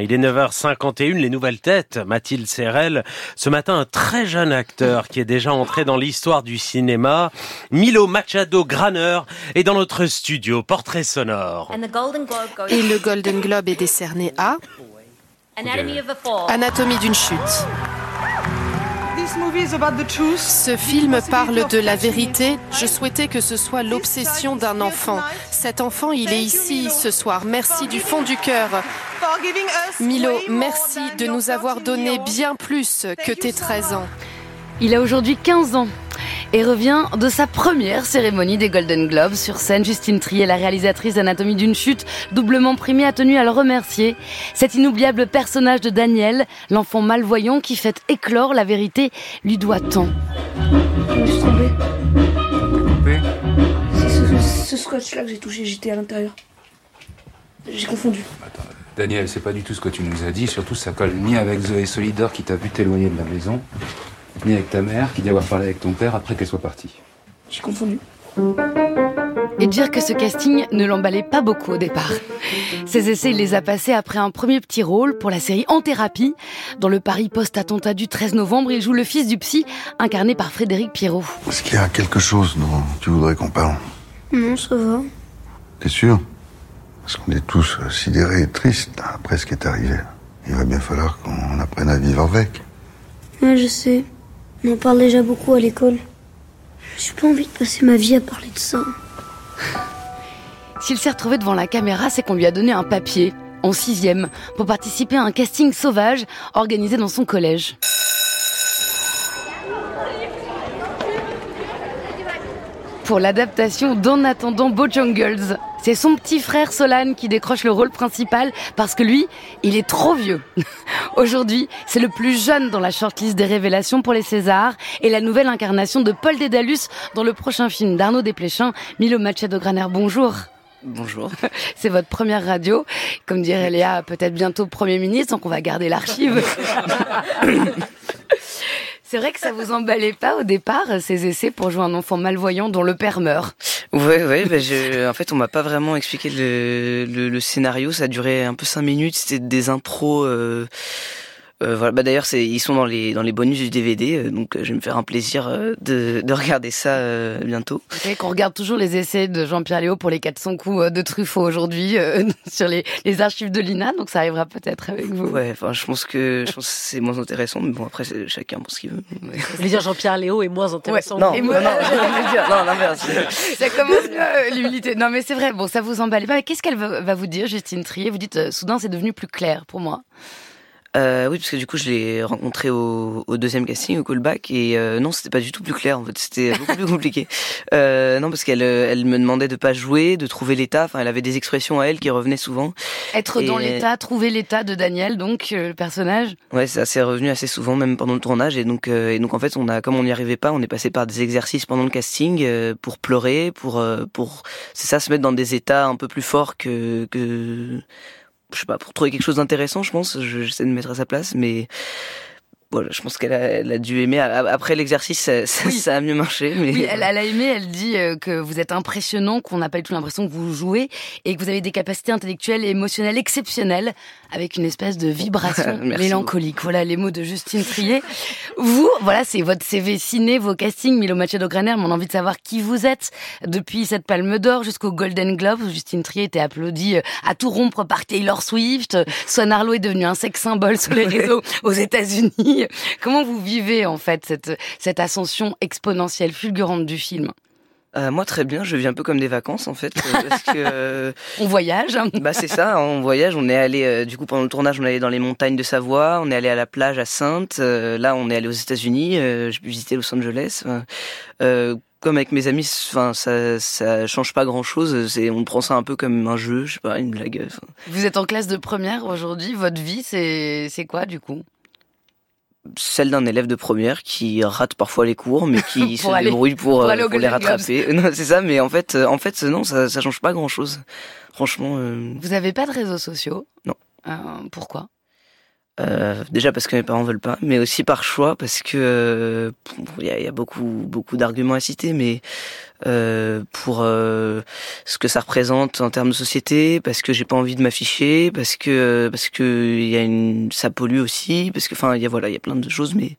Il est 9h51, les nouvelles têtes. Mathilde Serrel, ce matin, un très jeune acteur qui est déjà entré dans l'histoire du cinéma. Milo Machado Graner est dans notre studio, portrait sonore. Et le Golden Globe est décerné à Anatomie d'une chute. Ce film parle de la vérité. Je souhaitais que ce soit l'obsession d'un enfant. Cet enfant, il est ici ce soir. Merci du fond du cœur. Milo, merci de nous avoir donné bien plus que tes 13 ans. Il a aujourd'hui 15 ans et revient de sa première cérémonie des Golden Globes. Sur scène, Justine Trier, la réalisatrice d'Anatomie d'une chute, doublement primée, a tenu à le remercier. Cet inoubliable personnage de Daniel, l'enfant malvoyant qui fait éclore la vérité, lui doit tant. Je me suis trompée. C'est ce, ce scotch-là que j'ai touché, j'étais à l'intérieur. J'ai confondu. Attends, Daniel, c'est pas du tout ce que tu nous as dit, surtout ça colle ni avec Zoé Solidor qui t'a vu t'éloigner de la maison, ni avec ta mère qui dit avoir parlé avec ton père après qu'elle soit partie. J'ai confondu. Et dire que ce casting ne l'emballait pas beaucoup au départ. Ses essais, il les a passés après un premier petit rôle pour la série En thérapie. Dans le Paris post-attentat du 13 novembre, il joue le fils du psy, incarné par Frédéric Pierrot. Est-ce qu'il y a quelque chose dont tu voudrais qu'on parle? Non, ça va. T'es sûr? Parce qu'on est tous sidérés et tristes après ce qui est arrivé. Il va bien falloir qu'on apprenne à vivre avec. Ouais, je sais. On en parle déjà beaucoup à l'école. J'ai pas envie de passer ma vie à parler de ça. S'il s'est retrouvé devant la caméra, c'est qu'on lui a donné un papier, en sixième, pour participer à un casting sauvage organisé dans son collège. Pour l'adaptation d'En attendant Bojangles, c'est son petit frère Solane qui décroche le rôle principal parce que lui, il est trop vieux. Aujourd'hui, c'est le plus jeune dans la shortlist des révélations pour les Césars et la nouvelle incarnation de Paul Dédalus dans le prochain film d'Arnaud Desplechin, Milo Machado Graner. Bonjour. Bonjour. C'est votre première radio. Comme dirait Léa, peut-être bientôt Premier ministre, donc on va garder l'archive. C'est vrai que ça vous emballait pas au départ, ces essais pour jouer un enfant malvoyant dont le père meurt. Ouais, ouais. Bah en fait, on m'a pas vraiment expliqué le, scénario. Ça a duré un peu cinq minutes. C'était des impros. Euh, euh, voilà. Bah d'ailleurs, c'est ils sont dans les dans les bonus du DVD, euh, donc je vais me faire un plaisir euh, de, de regarder ça euh, bientôt. Vous savez qu'on regarde toujours les essais de Jean-Pierre Léo pour les 400 coups euh, de Truffaut aujourd'hui sur les, les archives de l'INA, donc ça arrivera peut-être avec vous. Ouais, enfin, je pense que je pense que c'est moins intéressant, mais bon après c'est chacun pour ce qu'il veut. Mais... Vous voulez dire Jean-Pierre Léo est moins intéressant. Ouais, non, Et moi- non, non, dire, non, l'inverse. Ça commence euh, l'humilité. Non, mais c'est vrai. Bon, ça vous emballe pas. Mais qu'est-ce qu'elle va, va vous dire, Justine Trier? Vous dites, euh, soudain, c'est devenu plus clair pour moi. Euh, oui, parce que du coup, je l'ai rencontré au, au deuxième casting, au callback, et euh, non, c'était pas du tout plus clair. En fait, c'était beaucoup plus compliqué. Euh, non, parce qu'elle, euh, elle me demandait de pas jouer, de trouver l'état. Enfin, elle avait des expressions à elle qui revenaient souvent. Être Et- dans l'état, trouver l'état de Daniel, donc euh, le personnage. Ouais, ça c'est revenu assez souvent, même pendant le tournage. Et donc, euh, et donc en fait, on a, comme on n'y arrivait pas, on est passé par des exercices pendant le casting euh, pour pleurer, pour, euh, pour, c'est ça, se mettre dans des états un peu plus forts que, que, je sais pas, pour trouver quelque chose d'intéressant, je pense. Je- J'essaie de me mettre à sa place, mais voilà, je pense qu'elle a, elle a dû aimer. Après l'exercice, ça, ça, Oui. ça a mieux marché. Mais Oui, elle, elle a aimé, elle dit euh, que vous êtes impressionnant, qu'on n'a pas du tout l'impression que vous jouez et que vous avez des capacités intellectuelles et émotionnelles exceptionnelles avec une espèce de vibration mélancolique. Voilà les mots de Justine Trier. Vous, voilà, c'est votre CV ciné, vos castings, Milo Machado Graner, mais on a envie de savoir qui vous êtes depuis cette palme d'or jusqu'au Golden Globe où Justine Trier était applaudie euh, à tout rompre par Taylor Swift. Swan Arlo est devenu un sex symbole sur les réseaux aux États-Unis. Comment vous vivez en fait cette, cette ascension exponentielle, fulgurante du film? Euh, moi, très bien. Je vis un peu comme des vacances, en fait, euh, parce que. euh, On voyage. hein. Bah c'est ça, en voyage, on est allé euh, du coup pendant le tournage, on est allé dans les montagnes de Savoie, on est allé à la plage à Sainte, euh, là on est allé aux États-Unis, euh, j'ai pu visiter Los Angeles. euh, euh, comme avec mes amis, enfin ça ça change pas grand-chose, c'est on prend ça un peu comme un jeu, je sais pas, une blague. Vous êtes en classe de première aujourd'hui. Votre vie, c'est c'est quoi du coup? Celle d'un élève de première qui rate parfois les cours mais qui se aller- débrouille pour, pour euh, pour les rattraper. Non, c'est ça, mais en fait euh, en fait non, ça ça change pas grand-chose. Franchement euh, Vous avez pas de réseaux sociaux? Non. Euh, pourquoi? Euh, déjà parce que mes parents veulent pas, mais aussi par choix parce que euh, il y, a, y, a, beaucoup beaucoup d'arguments à citer, mais euh, pour euh, ce que ça représente en termes de société, parce que j'ai pas envie de m'afficher, parce que parce que il y a une ça pollue aussi, parce que enfin il y a voilà il y a plein de choses, mais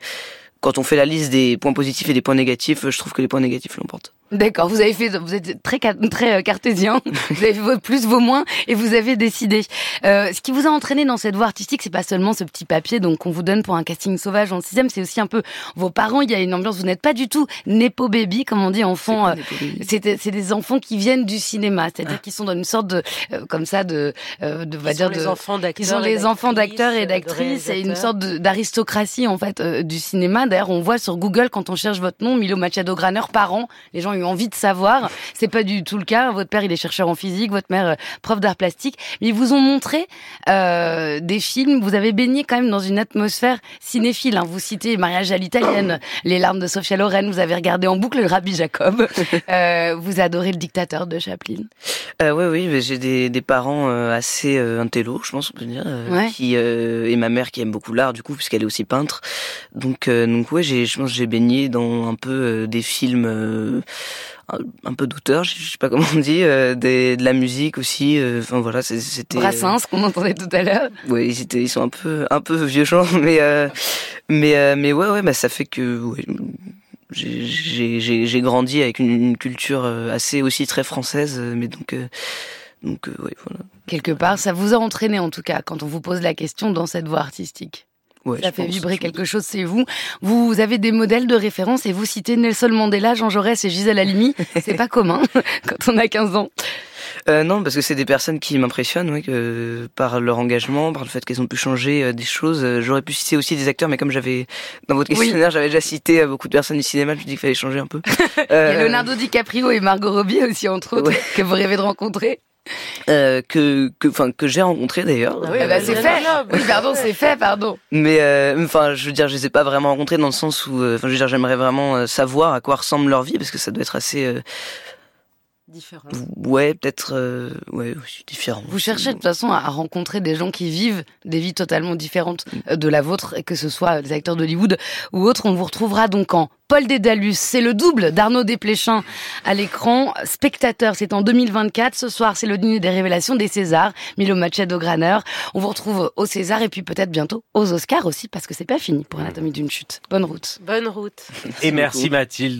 quand on fait la liste des points positifs et des points négatifs, je trouve que les points négatifs l'emportent. D'accord, vous avez fait, vous êtes très très euh, cartésien, vous avez fait vos plus, vos moins, et vous avez décidé. Euh, ce qui vous a entraîné dans cette voie artistique, c'est pas seulement ce petit papier donc qu'on vous donne pour un casting sauvage en sixième, c'est aussi un peu vos parents. Il y a une ambiance. Vous n'êtes pas du tout nepo baby, comme on dit, enfant. C'est euh, c'est des enfants qui viennent du cinéma, c'est-à-dire ah. qu'ils sont dans une sorte de euh, comme ça de euh, de va dire de. enfants d'acteurs. Ils sont les enfants d'acteurs et d'actrices. C'est une sorte d'aristocratie en fait du cinéma. D'ailleurs, on voit sur Google quand on cherche votre nom, Milo Machado Graner, parents, les gens eu envie de savoir c'est pas du tout le cas. Votre père, il est chercheur en physique, votre mère, euh, prof d'art plastique. Mais ils vous ont montré euh, des films. Vous avez baigné quand même dans une atmosphère cinéphile. Hein. Vous citez Mariage à l'italienne, Les larmes de Sophia Loren. Vous avez regardé en boucle le Rabbi Jacob. Euh, vous adorez le dictateur de Chaplin. Euh, oui, oui. J'ai des, des, parents euh, assez euh, intello, je pense on peut dire, qui et ma mère qui aime beaucoup l'art du coup puisqu'elle est aussi peintre. Donc donc ouais, je pense j'ai baigné dans un peu des films un peu d'auteur, je sais pas comment on dit, euh, des, de la musique aussi. Euh, enfin voilà, c'était. Brassens qu'on entendait tout à l'heure. Oui, ils étaient, ils sont un peu, un peu vieux gens, mais euh, mais mais ouais ouais, bah ça fait que ouais, j'ai grandi avec une, une, culture assez aussi très française, mais donc donc ouais voilà. Quelque part, ça vous a entraîné en tout cas quand on vous pose la question dans cette voie artistique. Ouais, ça fait vibrer quelque chose, c'est vous. Vous avez des modèles de référence et vous citez Nelson Mandela, Jean Jaurès et Gisèle Halimi. c'est pas commun quand on a 15 ans. Euh, non, parce que c'est des personnes qui m'impressionnent, oui, que, par leur engagement, par le fait qu'elles ont pu changer euh, des choses. Euh, j'aurais pu citer aussi des acteurs, mais comme j'avais dans votre questionnaire, j'avais déjà cité beaucoup de personnes du cinéma, je me dis qu'il fallait changer un peu. Il y a Leonardo DiCaprio et Margot Robbie aussi entre autres que vous rêvez de rencontrer. Euh, que que enfin que j'ai rencontré d'ailleurs. Ah oui, bah, c'est fait. Oui, pardon, c'est fait, pardon. Mais euh, enfin, je veux dire, je les ai pas vraiment rencontrés dans le sens où, euh, enfin, je veux dire, j'aimerais vraiment savoir à quoi ressemble leur vie parce que ça doit être assez différent. Ouais, peut-être euh, ouais, différent. Vous cherchez de toute façon à rencontrer des gens qui vivent des vies totalement différentes euh, de la vôtre, que ce soit des acteurs d'Hollywood ou autres. On vous retrouvera donc en Paul Dédalus, c'est le double d'Arnaud Desplechin à l'écran. Spectateur, c'est en 2024. Ce soir, c'est le dîner des révélations des Césars. Milo Machado Graner. On vous retrouve au César et puis peut-être bientôt aux Oscars aussi parce que c'est pas fini pour Anatomie d'une chute. Bonne route. Bonne route. Et merci Mathilde.